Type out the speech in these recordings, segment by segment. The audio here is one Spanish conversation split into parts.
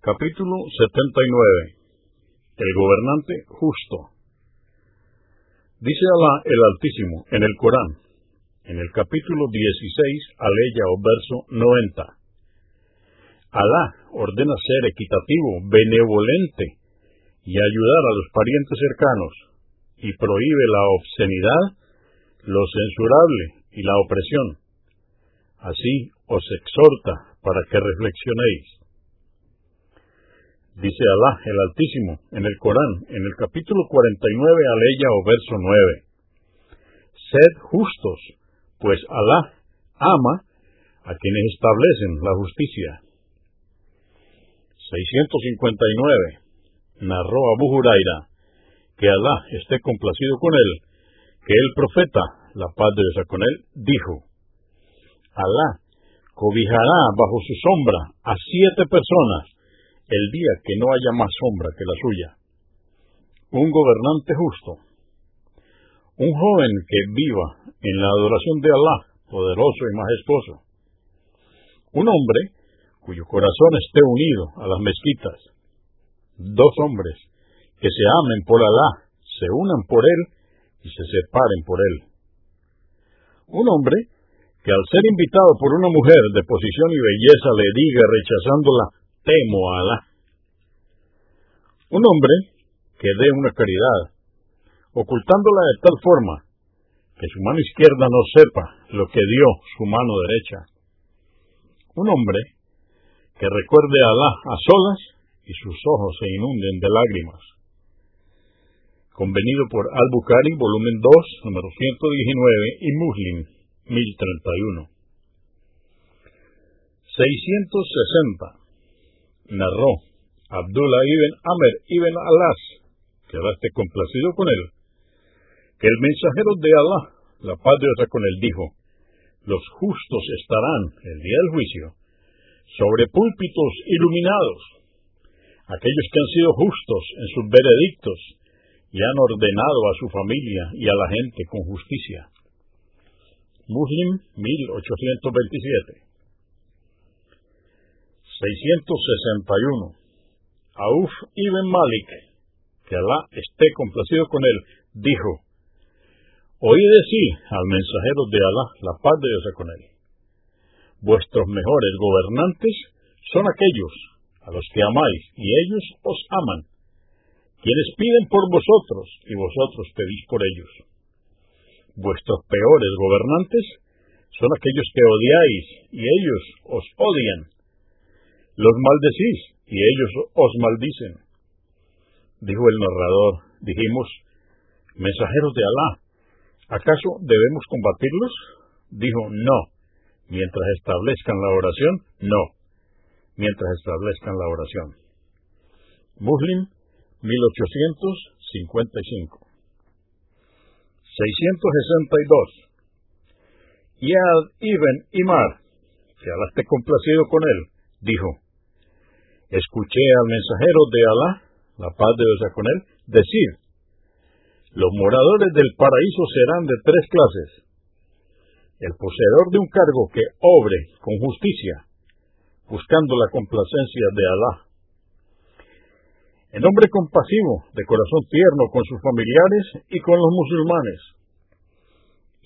Capítulo 79 El gobernante justo Dice Alá el Altísimo en el Corán, en el capítulo 16, aleya o verso 90. Alá ordena ser equitativo, benevolente y ayudar a los parientes cercanos, y prohíbe la obscenidad, lo censurable y la opresión. Así os exhorta para que reflexionéis. Dice Alá el Altísimo en el Corán, en el capítulo 49, aleya o verso 9. Sed justos, pues Alá ama a quienes establecen la justicia. 659. Narró Abu Huraira, que Alá esté complacido con él, que el profeta, la paz de Dios con él, dijo, Alá cobijará bajo su sombra a siete personas el día que no haya más sombra que la suya. Un gobernante justo. Un joven que viva en la adoración de Alá, poderoso y majestuoso. Un hombre cuyo corazón esté unido a las mezquitas. Dos hombres que se amen por Alá, se unan por él y se separen por él. Un hombre que al ser invitado por una mujer de posición y belleza le diga rechazándola, temo a Alá. Un hombre que dé una caridad, ocultándola de tal forma que su mano izquierda no sepa lo que dio su mano derecha. Un hombre que recuerde a Alá a solas y sus ojos se inunden de lágrimas. Convenido por Al-Bukhari, volumen 2, número 119 y Muslim, 1031. 660. Narró Abdullah ibn Amr ibn Alas, que Alá esté complacido con él, que el mensajero de Alá, la paz de con él, dijo, los justos estarán el día del juicio sobre púlpitos iluminados, aquellos que han sido justos en sus veredictos y han ordenado a su familia y a la gente con justicia. Muslim 1827 661 Auf ibn Malik, que Alá esté complacido con él, dijo, Oí decir al mensajero de Alá, la paz de Dios con él, vuestros mejores gobernantes son aquellos a los que amáis y ellos os aman, quienes piden por vosotros y vosotros pedís por ellos. Vuestros peores gobernantes son aquellos que odiáis y ellos os odian. Los maldecís y ellos os maldicen. Dijo el narrador, dijimos, mensajeros de Alá, ¿acaso debemos combatirlos? Dijo, no. Mientras establezcan la oración, no. Mientras establezcan la oración. Muslim, 1855. 662. Yad ibn Imar, que Alá esté complacido con él, dijo, escuché al mensajero de Alá, la paz de Dios con él, decir, los moradores del paraíso serán de tres clases. El poseedor de un cargo que obre con justicia, buscando la complacencia de Alá. El hombre compasivo, de corazón tierno con sus familiares y con los musulmanes.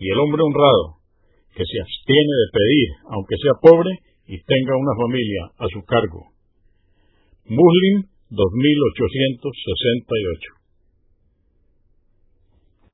Y el hombre honrado, que se abstiene de pedir, aunque sea pobre, y tenga una familia a su cargo. Muslim 2868.